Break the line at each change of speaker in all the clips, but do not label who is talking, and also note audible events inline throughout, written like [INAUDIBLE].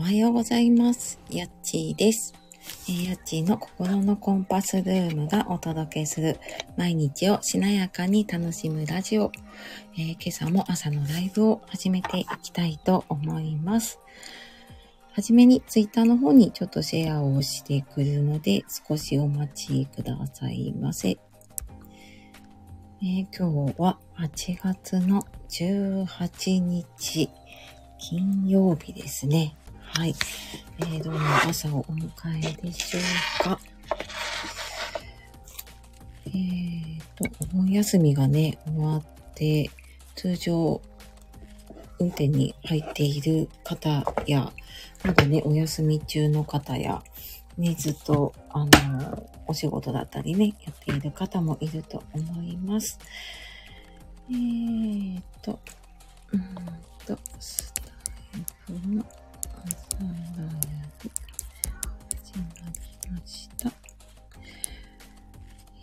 おはようございます。やっちーです。えやっちーの心のコンパスルームがお届けする毎日をしなやかに楽しむラジオ。えー今朝も朝のライブを始めていきたいと思います。はじめにツイッターの方にちょっとシェアをしてくるので少しお待ちくださいませ。えー今日は8月の18日金曜日ですね。はい。えー、どんな朝をお迎えでしょうか。えーと、お盆休みがね、終わって、通常運転に入っている方や、まだね、お休み中の方や、ね、ずっと、あの、お仕事だったりね、やっている方もいると思います。えーと、うんと、スタイフの朝ライブ始まりました。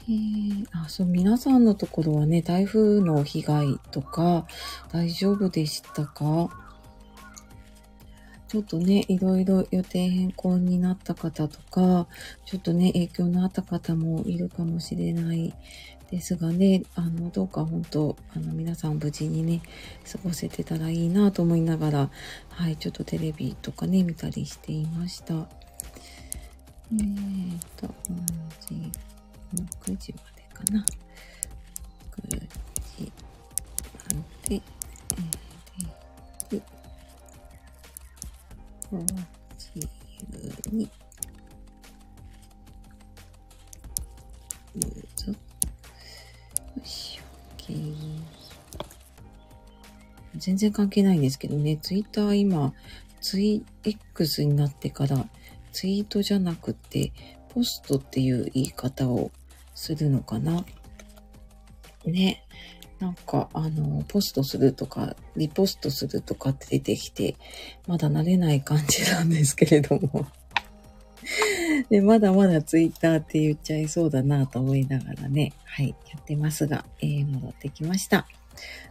えー、あ、そう、皆さんのところはね、台風の被害とか大丈夫でしたか？ちょっとね、いろいろ予定変更になった方とか、ちょっとね、影響のあった方もいるかもしれないですがね、あの、どうか本当、あの、皆さん無事にね、過ごせてたらいいなと思いながら、はい、ちょっとテレビとかね、見たりしていました。えー、っと、時、6時までかな。9時まで、えー、5時12。しょ。OK。全然関係ないんですけどね、ツイッター今、ツイ X になってから、ツイートじゃなくて、ポストっていう言い方をするのかな。ね。なんか、あの、ポストするとか、リポストするとかって出てきて、まだ慣れない感じなんですけれども。[LAUGHS] で、まだまだツイッターって言っちゃいそうだなと思いながらね、はい、やってますが、えー、戻ってきました。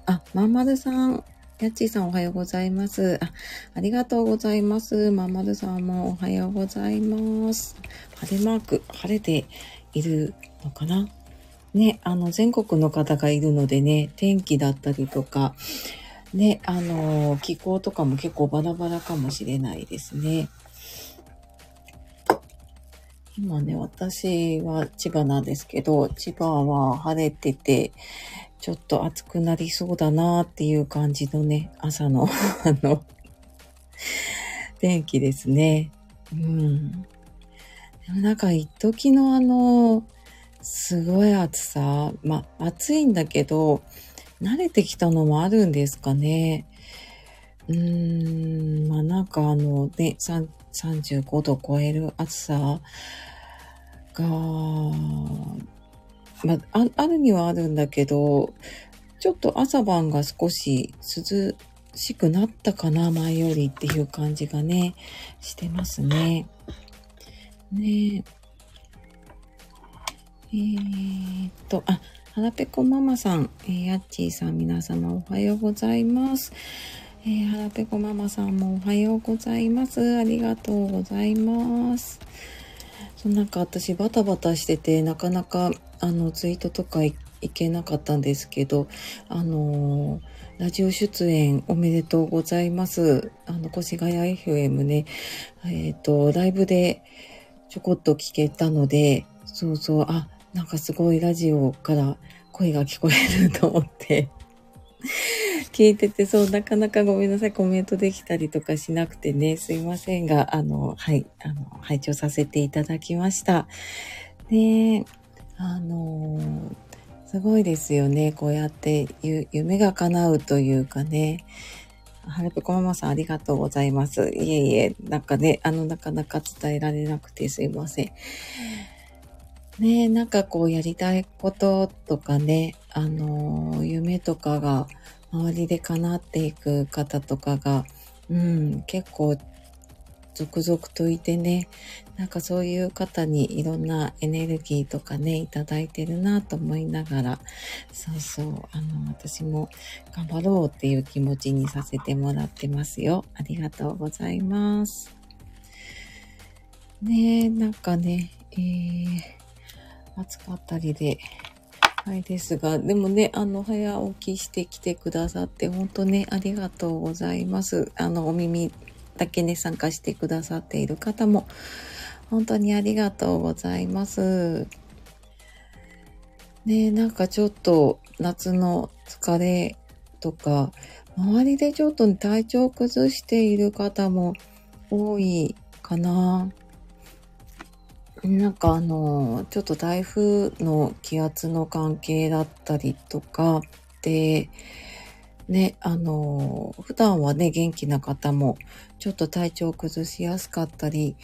あ、まんまるさん、やっちーさんおはようございます。あ、ありがとうございます。まんまるさんもおはようございます。晴れマーク、晴れているのかな？ね、あの、全国の方がいるのでね、天気だったりとか、ね、あの、気候とかも結構バラバラかもしれないですね。今ね、私は千葉なんですけど、千葉は晴れてて、ちょっと暑くなりそうだなっていう感じのね、朝の、[LAUGHS] あの、天気ですね。うん。でもなんか一時のあの、すごい暑さ。まあ、暑いんだけど、慣れてきたのもあるんですかね。うーん、まあなんかあのね、35度超える暑さが、まあ、あるにはあるんだけど、ちょっと朝晩が少し涼しくなったかな、前よりっていう感じがね、してますね。ねえ。えーっと、あ、はらぺこママさん、えー、やっちーさん、皆様おはようございます。えー、はらぺこママさんもおはようございます。ありがとうございます。そうなんか私バタバタしてて、なかなかあのツイートとかいけなかったんですけど、あのーラジオ出演おめでとうございます。あの、越谷 FM ね、えっ、と、ライブでちょこっと聞けたので、そうそう、あ、なんかすごいラジオから声が聞こえると思って、[LAUGHS] 聞いてて、そう、なかなかごめんなさい、コメントできたりとかしなくてね、すいませんが、あの、はい、あの、拝聴させていただきました。で、あのすごいですよね。こうやってゆ夢が叶うというかね。はるぺこママさんありがとうございます。いえいえ、なんかね、あの、なかなか伝えられなくてすいません。ねえ、なんかこうやりたいこととかね、あのー夢とかが周りで叶っていく方とかが、うん、結構続々といてね、なんかそういう方にいろんなエネルギーとかね、いただいてるなと思いながら、そうそう、あの、私も頑張ろうっていう気持ちにさせてもらってますよ。ありがとうございます。ねえ、なんかね、えー、暑かったりで、はいですが、でもね、あの、早起きしてきてくださって、本当ね、ありがとうございます。あの、お耳だけね、参加してくださっている方も、本当にありがとうございます。ねなんかちょっと夏の疲れとか、周りでちょっと体調崩している方も多いかな。なんかあの、ちょっと台風の気圧の関係だったりとか、で、ね、あの、普段はね、元気な方も、ちょっと体調崩しやすかったり、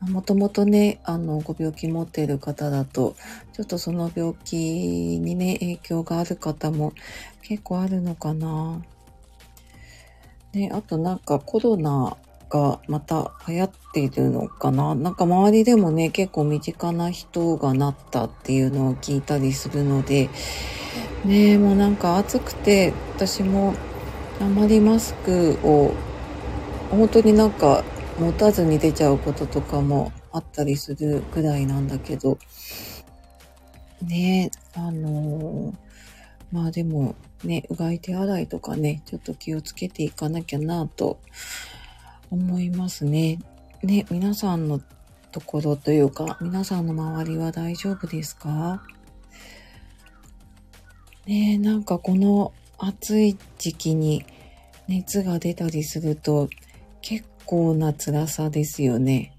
もともとね、あの、ご病気持っている方だと、ちょっとその病気にね、影響がある方も結構あるのかな。ね、あとなんかコロナがまた流行っているのかな？なんか周りでもね、結構身近な人がなったっていうのを聞いたりするので、ねもうなんか暑くて、私もあまりマスクを本当になんか持たずに出ちゃうこととかもあったりするくらいなんだけど、ねあのー、まあでもね、うがい手洗いとかね、ちょっと気をつけていかなきゃなと思いますね。ね、皆さんのところというか、皆さんの周りは大丈夫ですか？ねなんかこの暑い時期に熱が出たりすると結構な辛さですよね。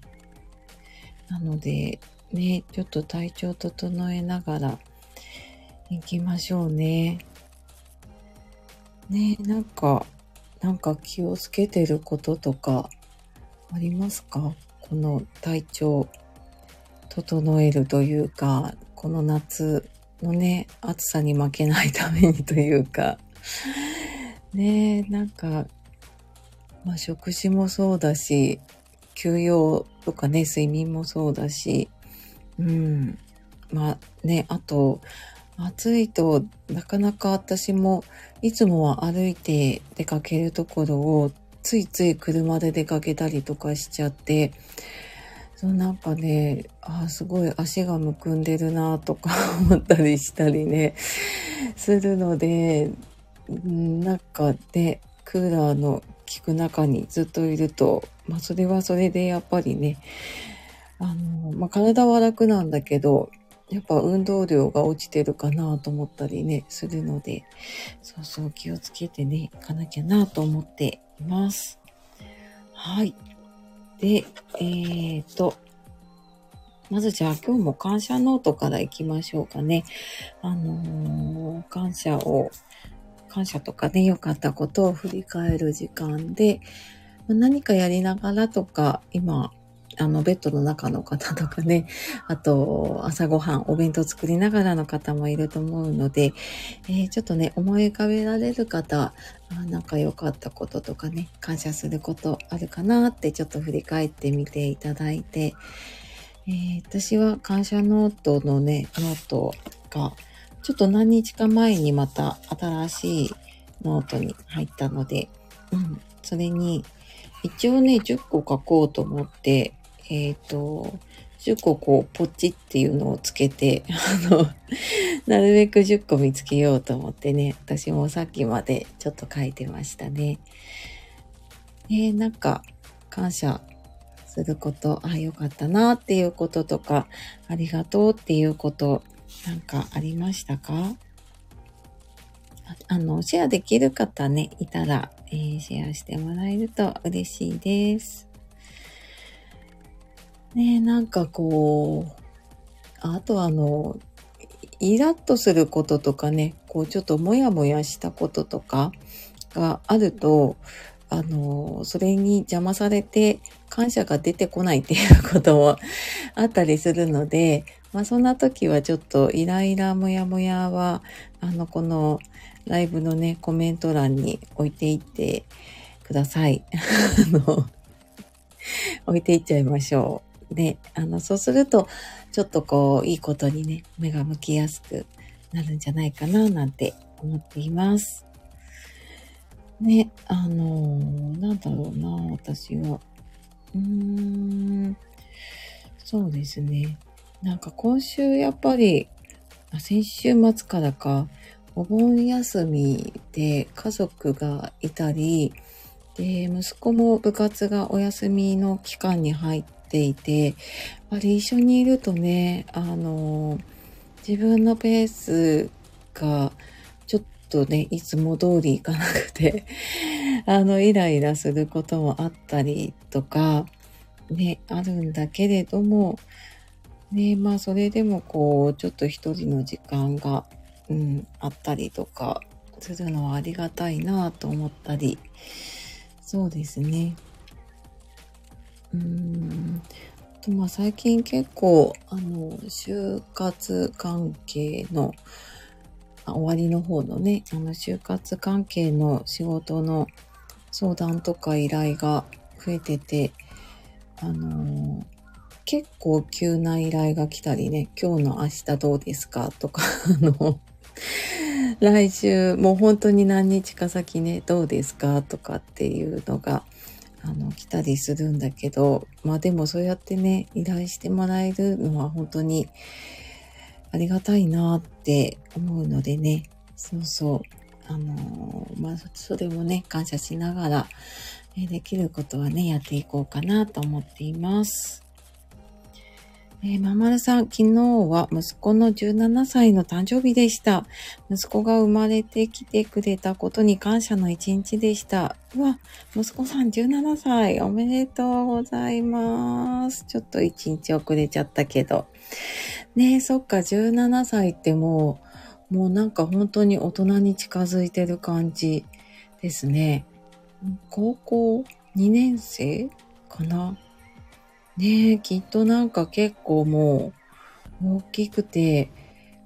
なので、ね、ちょっと体調整えながら行きましょうね。ね、なんかなんか気をつけてることとかありますか？この体調整えるというか、この夏のね、暑さに負けないためにというか、[LAUGHS] ねえなんか、まあ食事もそうだし、休養とかね、睡眠もそうだし、うん。まあね、あと、暑いとなかなか私もいつもは歩いて出かけるところをついつい車で出かけたりとかしちゃって、そうなんかね、あすごい足がむくんでるなとか思ったりしたりね、するので、なんかね、クーラーの効く中にずっといると、まあそれはそれでやっぱりね、あの、まあ体は楽なんだけど、やっぱ運動量が落ちてるかなと思ったりね、するので、そうそう気をつけてね、行かなきゃなと思っています。はい。で、えーと、まずじゃあ今日も感謝ノートから行きましょうかね。あのー、感謝を、感謝とかね、良かったことを振り返る時間で、何かやりながらとか、今、あの、ベッドの中の方とかね、あと、朝ごはん、お弁当作りながらの方もいると思うので、えー、ちょっとね、思い浮かべられる方、あなんか良かったこととかね、感謝することあるかなってちょっと振り返ってみていただいて、えー、私は感謝ノートのね、ノートが、ちょっと何日か前にまた新しいノートに入ったので、うん、それに、一応ね、10個書こうと思って、えっ、ー、と、10個こう、ポチっていうのをつけて、あの、なるべく10個見つけようと思ってね、私もさっきまでちょっと書いてましたね。えー、なんか、感謝すること、あ、よかったなっていうこととか、ありがとうっていうこと、なんかありましたか？あの、シェアできる方ね、いたら、えー、シェアしてもらえると嬉しいです。ねなんかこう、あとあの、イラッとすることとかね、こうちょっとモヤモヤしたこととかがあると、あの、それに邪魔されて感謝が出てこないっていうこともあったりするので、まあそんな時はちょっとイライラモヤモヤは、あの、このライブのね、コメント欄に置いていってください。[LAUGHS] あの、置いていっちゃいましょう。で、あの、そうすると、ちょっとこう、いいことにね、目が向きやすくなるんじゃないかな、なんて思っています。ね、あのー、なんだろうな、私は。うーん、そうですね。なんか今週やっぱり、先週末からか、お盆休みで家族がいたり、で、息子も部活がお休みの期間に入っていて、やっぱり一緒にいるとね、あの、自分のペースがちょっとね、いつも通りいかなくて [LAUGHS] あの、イライラすることもあったりとか、ね、あるんだけれども、ね、まあそれでもこう、ちょっと一人の時間が、うん、あったりとかするのはありがたいなと思ったり、そうですね。うーん。とまあ最近結構、あの、就活関係の、終わりの方のね、あの、就活関係の仕事の相談とか依頼が増えてて、あの結構急な依頼が来たりね、今日の明日どうですかとか、[LAUGHS] あの、来週、もう本当に何日か先ね、どうですかとかっていうのが、あの、来たりするんだけど、まあでもそうやってね、依頼してもらえるのは本当にありがたいなって思うのでね、そうそう、あのまあ、それもね、感謝しながら、できることはね、やっていこうかなと思っています。えー、ままるさん、昨日は息子の17歳の誕生日でした。息子が生まれてきてくれたことに感謝の一日でした。うわ、息子さん17歳、おめでとうございます。ちょっと一日遅れちゃったけど。ねえ、そっか、17歳ってもう、もうなんか本当に大人に近づいてる感じですね。高校2年生かな？ねえ、きっとなんか結構もう大きくて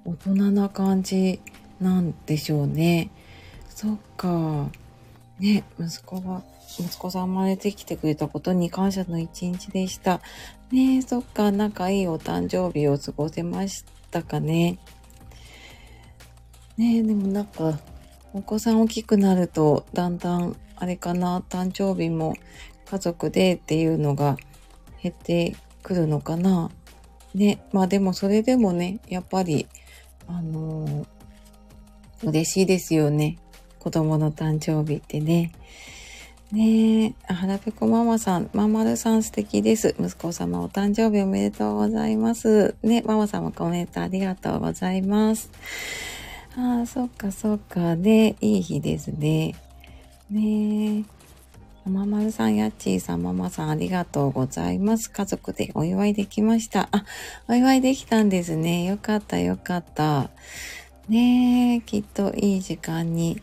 大人な感じなんでしょうね。そっか。ね、息子が、息子さん生まれてきてくれたことに感謝の一日でした。ねえ、そっか、仲いいお誕生日を過ごせましたかね。ねえ、でもなんか、お子さん大きくなると、だんだん、あれかな、誕生日も家族でっていうのが減ってくるのかな。ね。まあでもそれでもね、やっぱり、あのー、嬉しいですよね。子供の誕生日ってね。ねえ、はらぺこママさん、まんまるさん素敵です。息子様お誕生日おめでとうございます。ね、ママ様コメントありがとうございます。ああ、そっかそっか。ね、いい日ですね。ねえ。ママるさん、やっちーさん、ママさん、ありがとうございます。家族でお祝いできました。あ、お祝いできたんですね。よかった、よかった。ねえ、きっといい時間に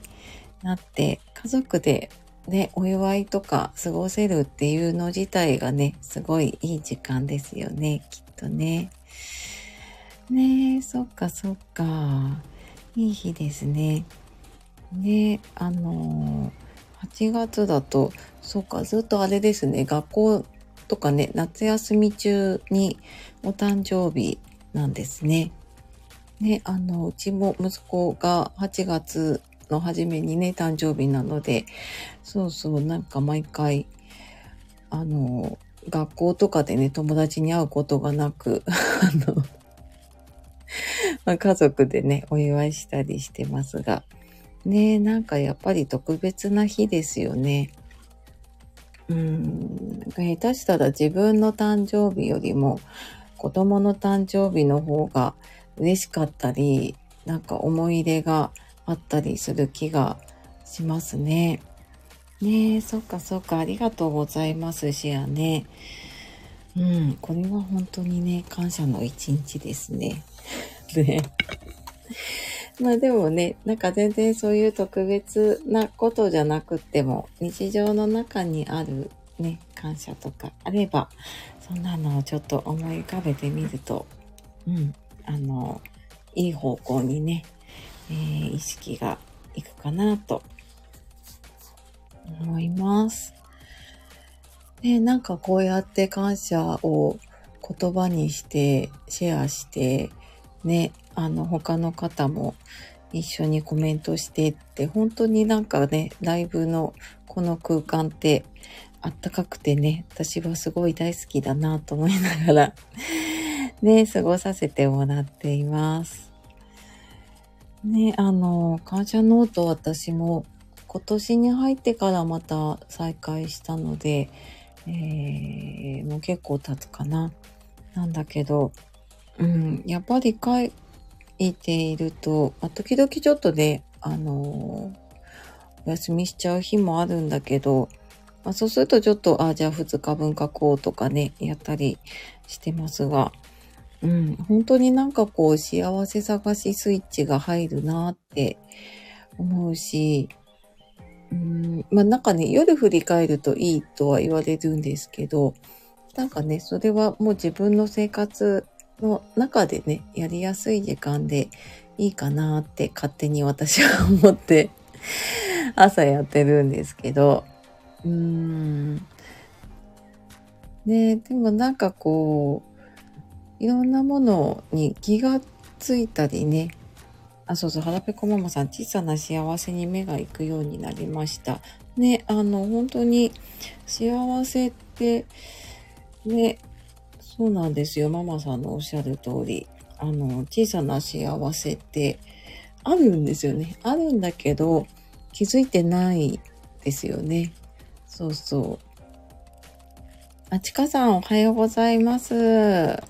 なって、家族でね、お祝いとか過ごせるっていうの自体がね、すごいいい時間ですよね、きっとね。ねえ、そっかそっか。いい日ですね。ねあのー、8月だとそうか、ずっとあれですね、学校とかね、夏休み中にお誕生日なんですね。ね、あの、うちも息子が8月の初めにね、誕生日なので、そうそう、なんか毎回、あの、学校とかでね、友達に会うことがなく、[LAUGHS] あの、まあ、家族でね、お祝いしたりしてますが、ねなんかやっぱり特別な日ですよね。うん、下手したら自分の誕生日よりも子供の誕生日の方が嬉しかったり、なんか思い入れがあったりする気がしますね。ねえ、そっかそっか、ありがとうございます、シアね。うん、これは本当にね、感謝の一日ですね。[LAUGHS] ね。まあでもね、なんか全然そういう特別なことじゃなくっても、日常の中にあるね、感謝とかあれば、そんなのをちょっと思い浮かべてみると、うん、あの、いい方向にね、えー、意識がいくかなと思います。ね、なんかこうやって感謝を言葉にしてシェアしてね、あの他の方も一緒にコメントしてって本当になんかね、ライブのこの空間ってあったかくてね、私はすごい大好きだなと思いながら [LAUGHS] ね、過ごさせてもらっています。ね、あの、感謝ノート私も今年に入ってからまた再開したので、えー、もう結構経つかな。なんだけど、うん、やっぱり書いいていると、まあ、時々ちょっとね、あのー、お休みしちゃう日もあるんだけど、まあ、そうするとちょっと、あ、じゃあ2日分書こうとかね、やったりしてますが、うん、本当になんかこう幸せ探しスイッチが入るなって思うし、うん、まあなんかね、夜振り返るといいとは言われるんですけど、なんかね、それはもう自分の生活の中でね、やりやすい時間でいいかなって勝手に私は思って [LAUGHS] 朝やってるんですけど、うーん。ねでもなんかこう、いろんなものに気がついたりね、あ、そうそう、はらぺこママさん、小さな幸せに目が行くようになりました。ね、あの、本当に幸せって、ね、そうなんですよ。ママさんのおっしゃる通り。あの、小さな幸せってあるんですよね。あるんだけど、気づいてないですよね。そうそう。あちかさん、おはようございます。あ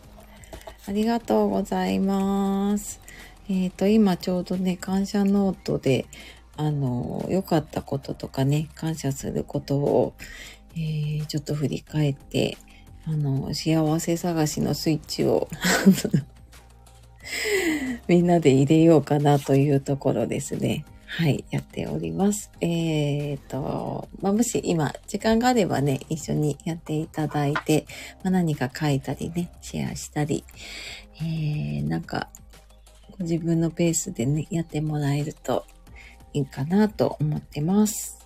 りがとうございます。えっ、ー、と、今ちょうどね、感謝ノートで、あの、良かったこととかね、感謝することを、えー、ちょっと振り返って、あの、幸せ探しのスイッチを [LAUGHS] みんなで入れようかなというところですね。はい、やっております。えっ、ー、と、まあ、もし今、時間があればね、一緒にやっていただいて、まあ、何か書いたりね、シェアしたり、えー、なんか、ご自分のペースでね、やってもらえるといいかなと思ってます。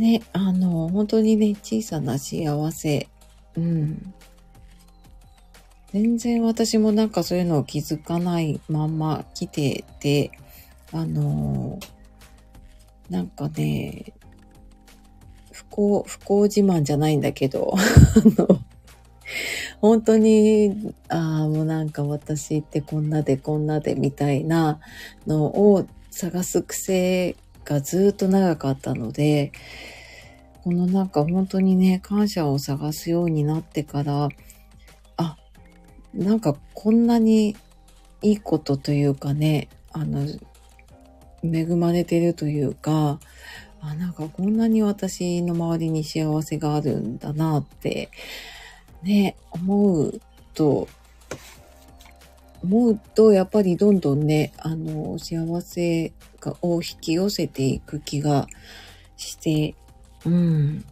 ね、あの、本当にね、小さな幸せ。うん。全然私もなんかそういうのを気づかないまま来てて、あの、なんかね、不幸、不幸自慢じゃないんだけど、[LAUGHS] あの、本当に、ああ、もうなんか私ってこんなでこんなでみたいなのを探す癖がずっと長かったので、このなんか本当にね、感謝を探すようになってから、あ、なんかこんなにいいことというかね、あの、恵まれてるというか、あ、なんかこんなに私の周りに幸せがあるんだなって、ね、思うと、思うと、やっぱりどんどんね、あの、幸せがを引き寄せていく気がして、うん。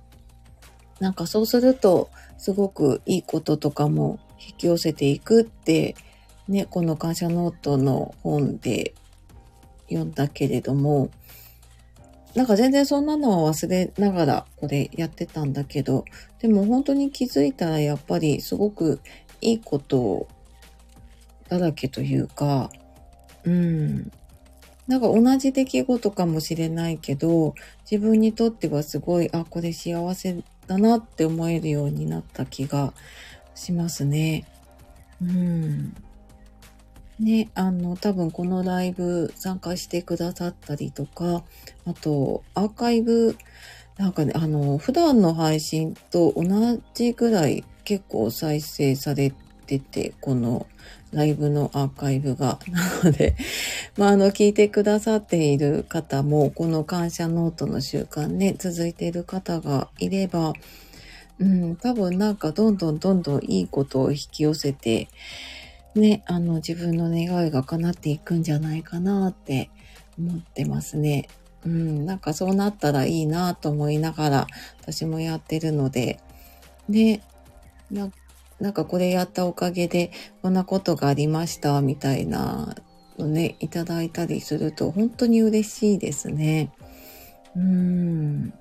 なんかそうすると、すごくいいこととかも引き寄せていくって、ね、この感謝ノートの本で読んだけれども、なんか全然そんなのは忘れながらこれやってたんだけど、でも本当に気づいたらやっぱりすごくいいことだらけというか、うん。なんか同じ出来事かもしれないけど、自分にとってはすごい、あ、これ幸せだなって思えるようになった気がしますね。うん。ね、あの、多分このライブ参加してくださったりとか、あと、アーカイブ、なんかね、あの、普段の配信と同じぐらい結構再生されてて、このライブのアーカイブが。なので、[LAUGHS] まあ、あの、聞いてくださっている方も、この感謝ノートの習慣ね、続いている方がいれば、うん、多分なんかどんどんどんどんいいことを引き寄せて、ね、あの、自分の願いが叶っていくんじゃないかなって思ってますね。うん、なんかそうなったらいいなと思いながら、私もやってるので、ね、ななんかこれやったおかげで、こんなことがありました、みたいなのね、いただいたりすると、本当に嬉しいですね。うん。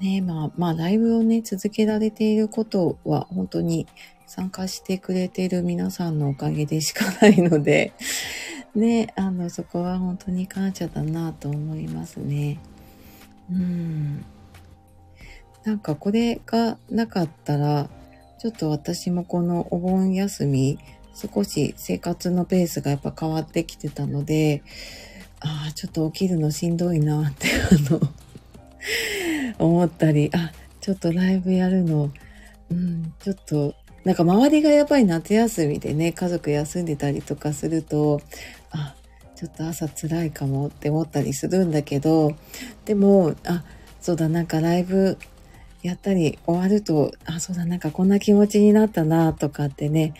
ねまあ、まあ、ライブをね、続けられていることは、本当に参加してくれている皆さんのおかげでしかないので、[LAUGHS] ね、あの、そこは本当に感謝だなと思いますね。うん。なんかこれがなかったら、ちょっと私もこのお盆休み、少し生活のペースがやっぱ変わってきてたので、ああ、ちょっと起きるのしんどいなって、[LAUGHS] あの思ったり、あ、ちょっとライブやるの、うん、ちょっと、なんか周りがやっぱり夏休みでね、家族休んでたりとかすると、あ、ちょっと朝辛いかもって思ったりするんだけど、でも、あ、そうだ、なんかライブやったり終わると、あ、そうだ、なんかこんな気持ちになったなとかってね、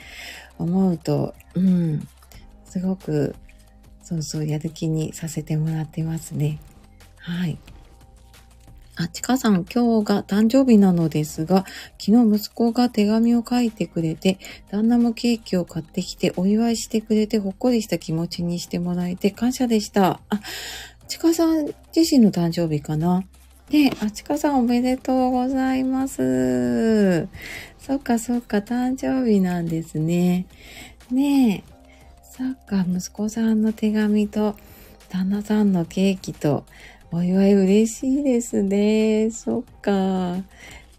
思うと、うん、すごく、そうそう、やる気にさせてもらってますね。はい。あ、ちかさん、今日が誕生日なのですが、昨日息子が手紙を書いてくれて、旦那もケーキを買ってきてお祝いしてくれてほっこりした気持ちにしてもらえて感謝でした。あ、ちかさん自身の誕生日かな？ねあちかさんおめでとうございます。そっかそっか、誕生日なんですね。ねえ。そっか、息子さんの手紙と、旦那さんのケーキと、お祝い嬉しいですね。そっか。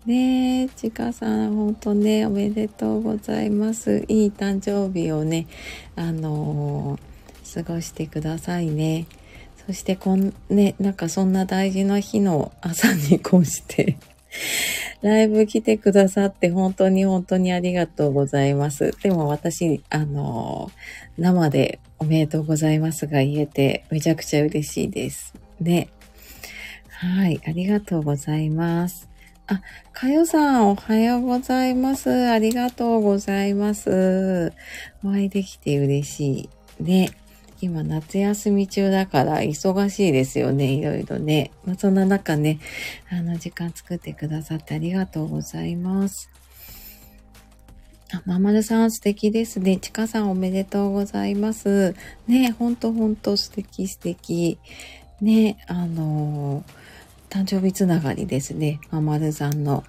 ねえ、ちかさん、ほんとね、おめでとうございます。いい誕生日をね、あのー、過ごしてくださいね。そしてこん、ね、なんかそんな大事な日の朝にこうしてライブ来てくださって本当に本当にありがとうございます。でも私、あの、生でおめでとうございますが言えてめちゃくちゃ嬉しいです。ね。はい、ありがとうございます。あ、かよさん、おはようございます。ありがとうございます。お会いできて嬉しい。ね。今、夏休み中だから忙しいですよね。いろいろね。まあ、そんな中ね、あの、時間作ってくださってありがとうございます。あ、ままるさん素敵ですね。ちかさんおめでとうございます。ね、ほんとほんと素敵素敵。ね、あのー誕生日つながりですね。ままるさんの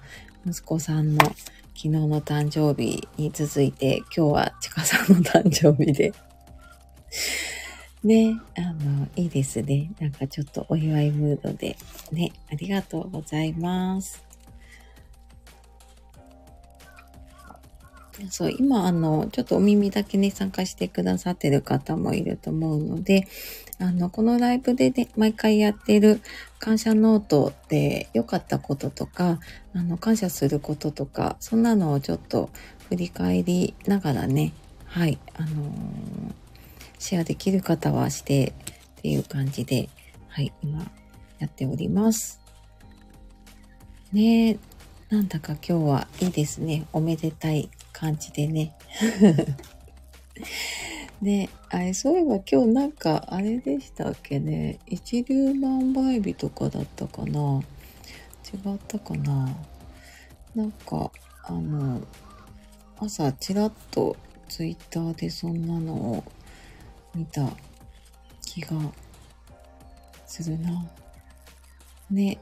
息子さんの昨日の誕生日に続いて、今日はちかさんの誕生日で。ね、あの、いいですね。なんかちょっとお祝いムードで。ね、ありがとうございます。そう、今、あの、ちょっとお耳だけね、参加してくださってる方もいると思うので、あの、このライブでね、毎回やってる感謝ノートで良かったこととか、あの、感謝することとか、そんなのをちょっと振り返りながらね、はい、あのー、シェアできる方はしてっていう感じで、はい、今やっております。ねえなんだか今日はいいですね。おめでたい感じでね。[LAUGHS] ねあれ、そういえば今日なんか、あれでしたっけね。一粒万倍日とかだったかな違ったかななんか、あの、朝ちらっとツイッターでそんなのを見た気がするな。ね。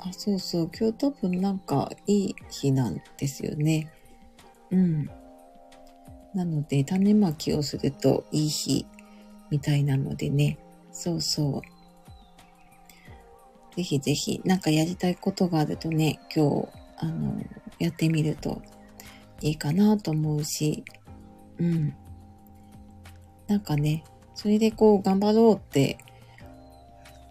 あ、そうそう。今日多分なんかいい日なんですよね。うん。なので、種まきをするといい日みたいなのでね。そうそう。ぜひぜひ、なんかやりたいことがあるとね、今日、あの、やってみるといいかなと思うし、うん。なんかね、それでこう頑張ろうって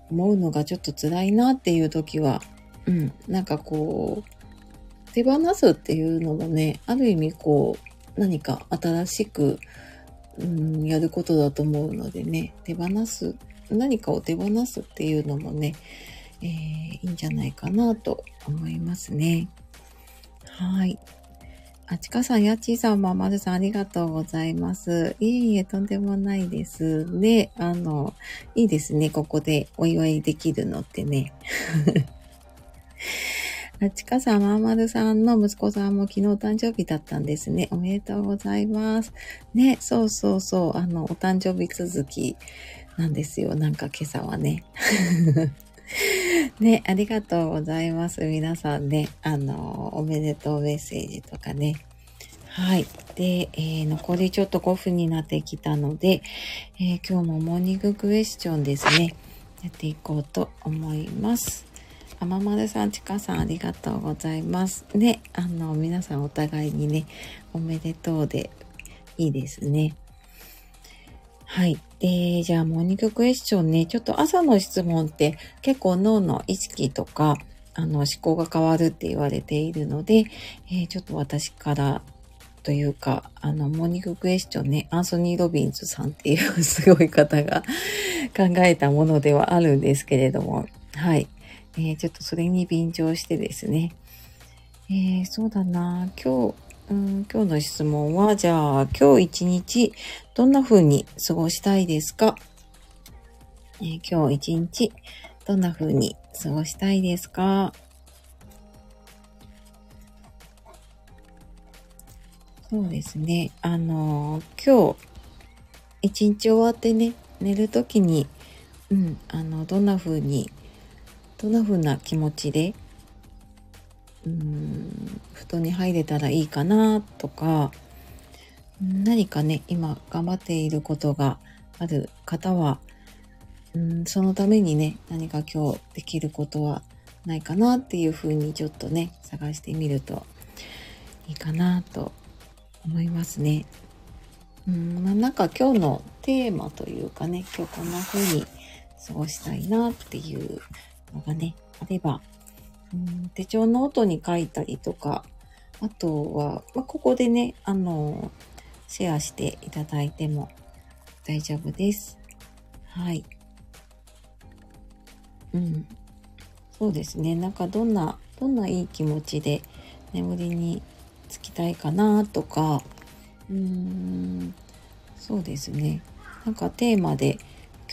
思うのがちょっと辛いなっていう時は、うん、なんかこう、手放すっていうのもね、ある意味こう、何か新しく、うん、やることだと思うのでね、手放す、何かを手放すっていうのもね、えー、いいんじゃないかなと思いますね。はい。あちかさん、やちーさん、ままるさん、ありがとうございます。いえいえ、とんでもないです。で、あの、いいですね。ここでお祝いできるのってね。[LAUGHS] あちかさん、まーまるさんの息子さんも昨日誕生日だったんですね。おめでとうございます。ね、そうそうそう、あの、お誕生日続きなんですよ。なんか今朝はね。[LAUGHS] [LAUGHS] ね、ありがとうございます。皆さんね、あの、おめでとうメッセージとかね。はい。で、えー残りちょっと5分になってきたので、えー今日もモーニングクエスチョンですね。やっていこうと思います。あままるさん、ちかさん、ありがとうございます。ね、あの、皆さんお互いにね、おめでとうでいいですね。はい。で、じゃあ、モーニングクエスチョンね、ちょっと朝の質問って結構脳の意識とか、あの、思考が変わるって言われているので、えーちょっと私からというか、あの、モーニングクエスチョンね、アンソニー・ロビンズさんっていうすごい方が [LAUGHS] 考えたものではあるんですけれども、はい。えーちょっとそれに便乗してですね、えーそうだな、今日、うん、今日の質問は、じゃあ、今日一日、どんな風に過ごしたいですか、えー今日一日、どんな風に過ごしたいですか？そうですね。あの今日、一日終わってね、寝るときに、うん、あの、どんな風に、どんな風な気持ちで、うん、布団に入れたらいいかなとか、何かね、今頑張っていることがある方は、うん、そのためにね、何か今日できることはないかなっていう風にちょっとね、探してみるといいかなと思いますね。うん、なんか今日のテーマというかね、今日こんな風に過ごしたいなっていうのがね、あれば、手帳ノートに書いたりとか、あとは、まあ、ここでね、あの、シェアしていただいても大丈夫です。はい。うん。そうですね。なんかどんな、どんないい気持ちで眠りにつきたいかなとか、うーん、そうですね。なんかテーマで、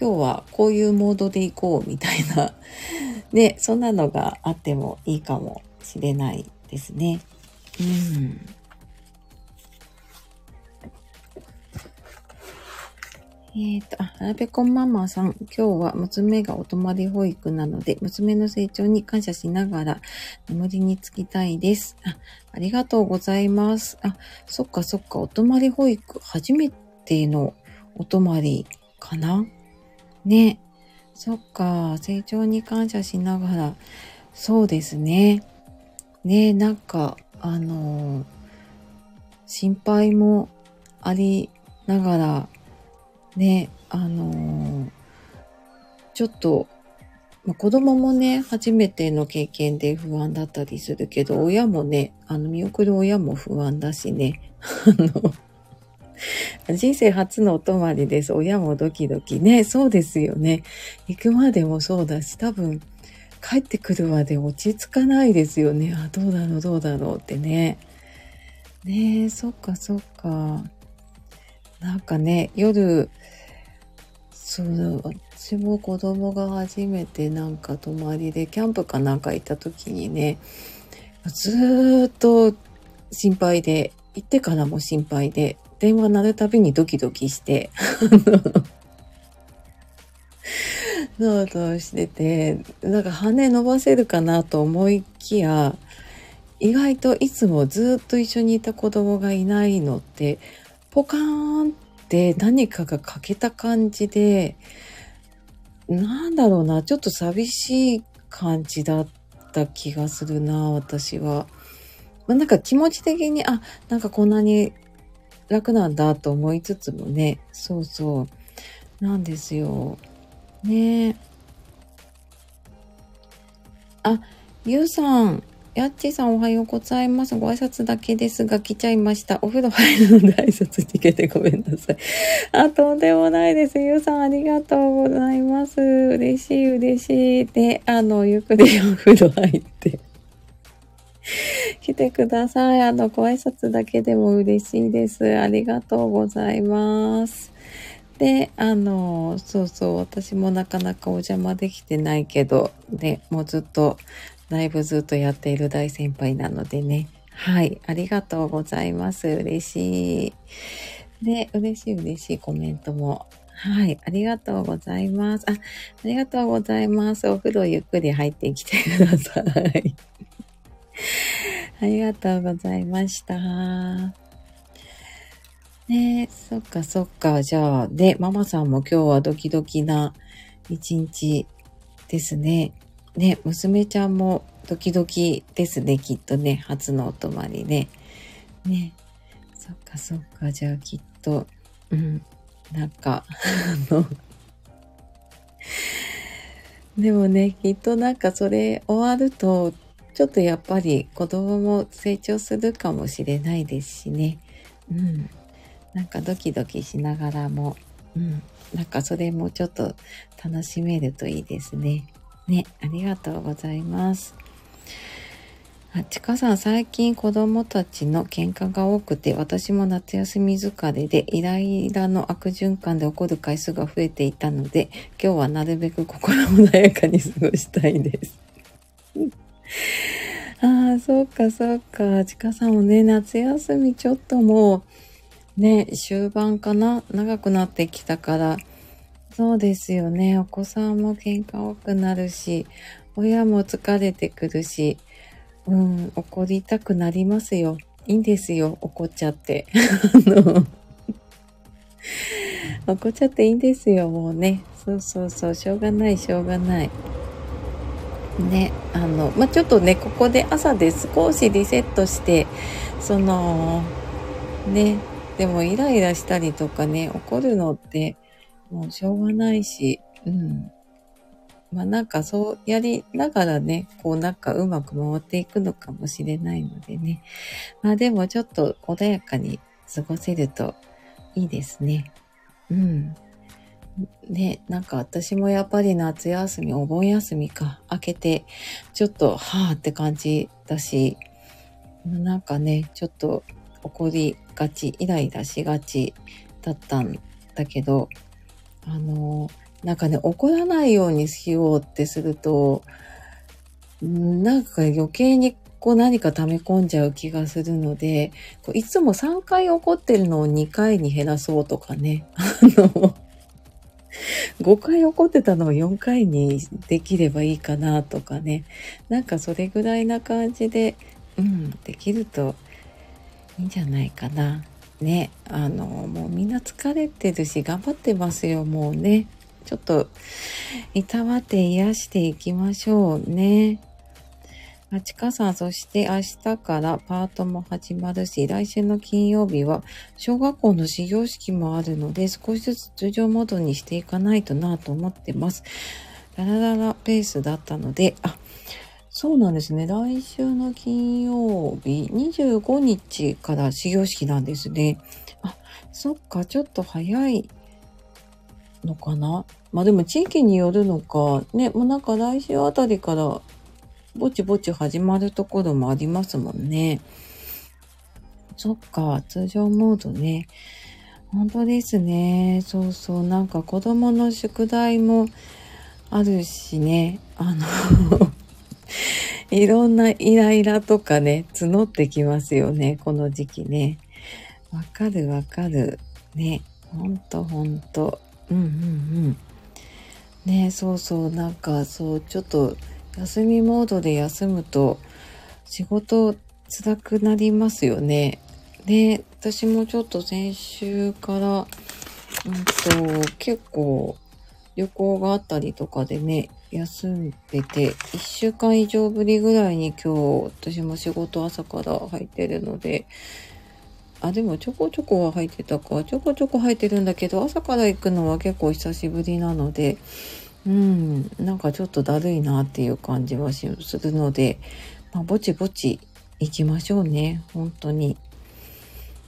今日はこういうモードでいこうみたいな、[LAUGHS] ね、そんなのがあってもいいかもしれないですね。うん。えっ、と、あ、はらぺこママさん、今日は娘がお泊まり保育なので、娘の成長に感謝しながら眠りにつきたいです。あ、ありがとうございます。あ、そっかそっか、お泊まり保育、初めてのお泊まりかな？ね。そっか、成長に感謝しながら、そうですね。ね、なんか、あのー心配もありながら、ね、あのーちょっと、ま、子供もね、初めての経験で不安だったりするけど、親もね、あの、見送る親も不安だしね、[LAUGHS] あの、[LAUGHS] 人生初のお泊まりです。親もドキドキね。そうですよね。行くまでもそうだし、多分、帰ってくるまで落ち着かないですよね。あ、どうだろう、どうだろうってね。ねえ、そっかそっか。なんかね、夜、そう、私も子供が初めてなんか泊まりで、キャンプかなんか行った時にね、ずーっと心配で、行ってからも心配で、電話鳴るたびにドキドキして、そうそうしてて、なんか羽伸ばせるかなと思いきや、意外といつもずっと一緒にいた子供がいないのって、ポカーンって何かが欠けた感じで、なんだろうな、ちょっと寂しい感じだった気がするな、私は。まあ、なんか気持ち的に、あ、なんかこんなに楽なんだと思いつつもね、そうそう、なんですよ。ね。あ、ゆうさん、やっちさんおはようございます。ご挨拶だけですが来ちゃいました。お風呂入るので挨拶に行けてごめんなさい。[LAUGHS] あ、とんでもないです。ゆうさんありがとうございます。嬉しい嬉しい。で、あの、ゆっくりお風呂入って。[LAUGHS] 来てください。あの、ご挨拶だけでも嬉しいです。ありがとうございます。で、あの、そうそう、私もなかなかお邪魔できてないけど、ね、もうずっと、ライブずっとやっている大先輩なのでね。はい、ありがとうございます。嬉しい。で、嬉しい嬉しいコメントも。はい。ありがとうございます。あ、ありがとうございます。お風呂ゆっくり入ってきてください。[LAUGHS] ありがとうございました。ねえ、そっかそっか。じゃあ、で、ママさんも今日はドキドキな一日ですね。ね、娘ちゃんもドキドキですね、きっとね。初のお泊まりね。ね。そっかそっか。じゃあきっと、うん。なんか、あのでもね、きっとなんかそれ終わると、ちょっとやっぱり子供も成長するかもしれないですしね。うん。なんかドキドキしながらも、うん。なんかそれもちょっと楽しめるといいですね。ね、ありがとうございます。あ、ちかさん、最近子供たちの喧嘩が多くて、私も夏休み疲れで、イライラの悪循環で起こる回数が増えていたので、今日はなるべく心穏やかに過ごしたいです。[LAUGHS] ああ、そうか、そうか。ちかさんもね、夏休みちょっともう、ね、終盤かな？長くなってきたから、そうですよね。お子さんも喧嘩多くなるし、親も疲れてくるし、うん、怒りたくなりますよ。いいんですよ、怒っちゃって。[LAUGHS] あの、怒っちゃっていいんですよ、もうね。そうそうそう、しょうがない、しょうがない。ね、あの、まあ、ちょっとね、ここで朝で少しリセットして、その、ね、でもイライラしたりとかね、怒るのって、もうしょうがないし、うん。まあなんかそうやりながらね、こうなんかうまく回っていくのかもしれないのでね。まあでもちょっと穏やかに過ごせるといいですね。うん。ね、なんか私もやっぱり夏休み、お盆休みか、明けて、ちょっと、はぁって感じだし、なんかね、ちょっと怒りがち、イライラしがちだったんだけど、あの、なんかね、怒らないようにしようってすると、なんか余計にこう何か溜め込んじゃう気がするので、いつも3回怒ってるのを2回に減らそうとかね。あの、5回怒ってたのを4回にできればいいかなとかね。なんかそれぐらいな感じで、うん、できるといいんじゃないかな。ね。あの、もうみんな疲れてるし頑張ってますよ、もうね。ちょっと、いたわって癒していきましょうね。あちかさん、そして明日からパートも始まるし、来週の金曜日は小学校の始業式もあるので、少しずつ通常モードにしていかないとなと思ってます。ララララペースだったので、あ、そうなんですね。来週の金曜日、25日から始業式なんですね。あ、そっか、ちょっと早いのかなまあでも地域によるのか、ね、もうなんか来週あたりからぼちぼち始まるところもありますもんね。そっか、通常モードね。本当ですね。そうそう。なんか子供の宿題もあるしね。あの [LAUGHS] いろんなイライラとかね、募ってきますよね。この時期ね。わかるわかる。ね。ほんとほんと。うんうんうんねそうそうなんかそうちょっと休みモードで休むと仕事辛くなりますよねで私もちょっと先週からうんと結構旅行があったりとかでね休んでて1週間以上ぶりぐらいに今日私も仕事朝から入ってるのであ、でもちょこちょこは入ってたか。ちょこちょこ入ってるんだけど、朝から行くのは結構久しぶりなので、うん、なんかちょっとだるいなっていう感じはするので、まあ、ぼちぼち行きましょうね。本当に。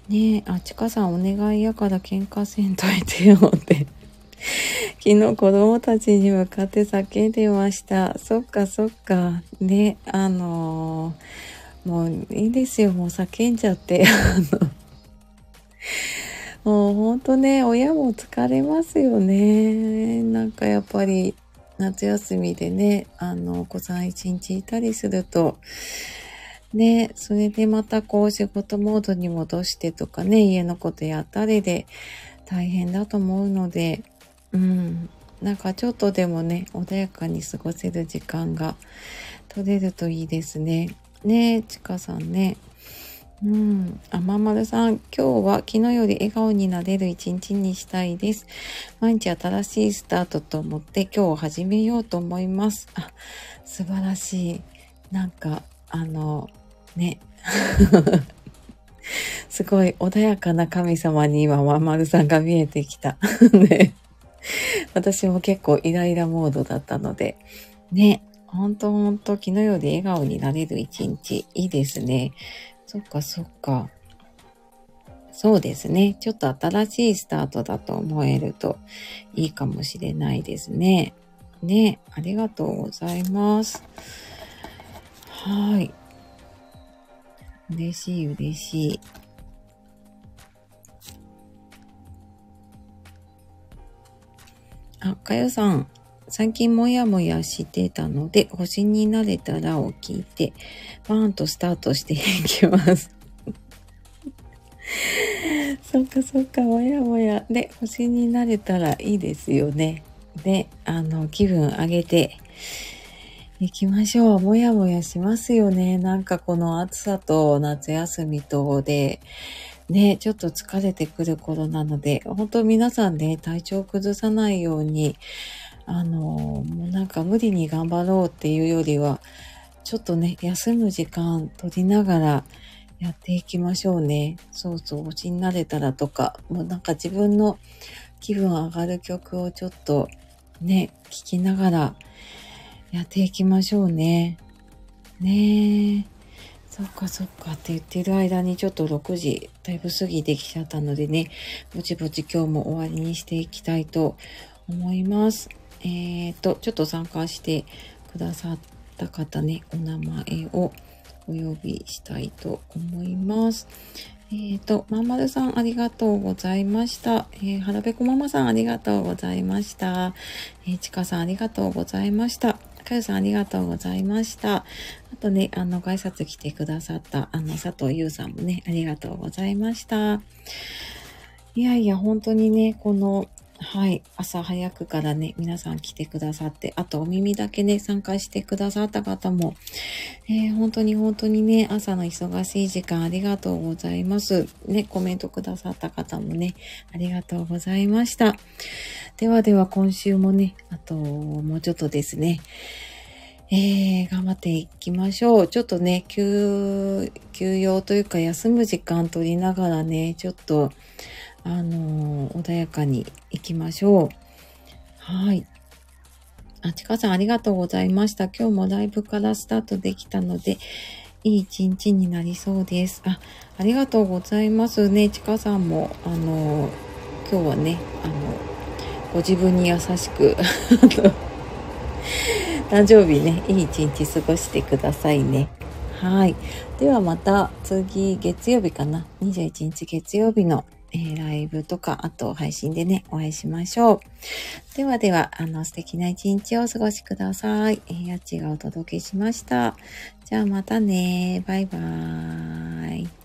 ねえ、あ、ちかさんお願いやから喧嘩せんといてよって。[LAUGHS] 昨日子供たちに向かって叫んでました。そっかそっか。ね、あのー、もういいですよ。もう叫んじゃって。[LAUGHS] あのもうほんとね、親も疲れますよね。なんかやっぱり夏休みでね、あの、お子さん一日いたりすると、ね、それでまたこう仕事モードに戻してとかね、家のことやったりで大変だと思うので、うん。なんかちょっとでもね、穏やかに過ごせる時間が取れるといいですね。ねえ、ちかさんね。うん。あ、まんまるさん、今日は昨日より笑顔になれる一日にしたいです。毎日新しいスタートと思って今日を始めようと思います。あ、素晴らしい。なんか、あの、ね。[LAUGHS] すごい穏やかな神様に今、まんまるさんが見えてきた。[LAUGHS] ね。私も結構イライラモードだったので。ね。ほんとほんと、昨日より笑顔になれる一日。いいですね。そっかそっか。そうですね。ちょっと新しいスタートだと思えるといいかもしれないですね。ね。ありがとうございます。はい。嬉しい嬉しい。あ、かよさん。最近もやもやしてたので、星になれたらを聞いて、バーンとスタートしていきます。[LAUGHS] そっかそっか、もやもや。で、星になれたらいいですよね。で、あの、気分上げていきましょう。もやもやしますよね。なんかこの暑さと夏休みとで、ね、ちょっと疲れてくる頃なので、本当皆さんね、体調崩さないように、あの、もうなんか無理に頑張ろうっていうよりは、ちょっとね、休む時間取りながらやっていきましょうね。そうそう、星になれたらとか、もうなんか自分の気分上がる曲をちょっとね、聴きながらやっていきましょうね。ねえ。そっかそっかって言ってる間にちょっと6時だいぶ過ぎてきちゃったのでね、ぼちぼち今日も終わりにしていきたいと思います。えっ、と、ちょっと参加してくださった方ね、お名前をお呼びしたいと思います。えっ、ー、と、まんまるさんありがとうございました。えー、はらぺこママさんありがとうございました。えー、ちかさんありがとうございました。かよさんありがとうございました。あとね、あの、ご挨拶来てくださった、あの、佐藤優さんもね、ありがとうございました。いやいや、本当にね、この、はい、朝早くからね、皆さん来てくださって、あとお耳だけね、参加してくださった方も、えー、本当に本当にね、朝の忙しい時間ありがとうございます。ね、コメントくださった方もね、ありがとうございました。ではでは今週もね、あと、もうちょっとですね、えー、頑張っていきましょう。ちょっとね、休、休養というか休む時間取りながらね、ちょっと、あのー、穏やかに行きましょう。はい。あ、ちかさんありがとうございました。今日もライブからスタートできたので、いい一日になりそうです。あ、ありがとうございますね。ちかさんも、あのー、今日はね、あの、ご自分に優しく、[LAUGHS] 誕生日ね、いい一日過ごしてくださいね。はい。ではまた次、月曜日かな。21日月曜日の、えー、ライブとか、あと配信でね、お会いしましょう。ではでは、あの、素敵な一日をお過ごしください。えー、やっちがお届けしました。じゃあまたね。バイバーイ。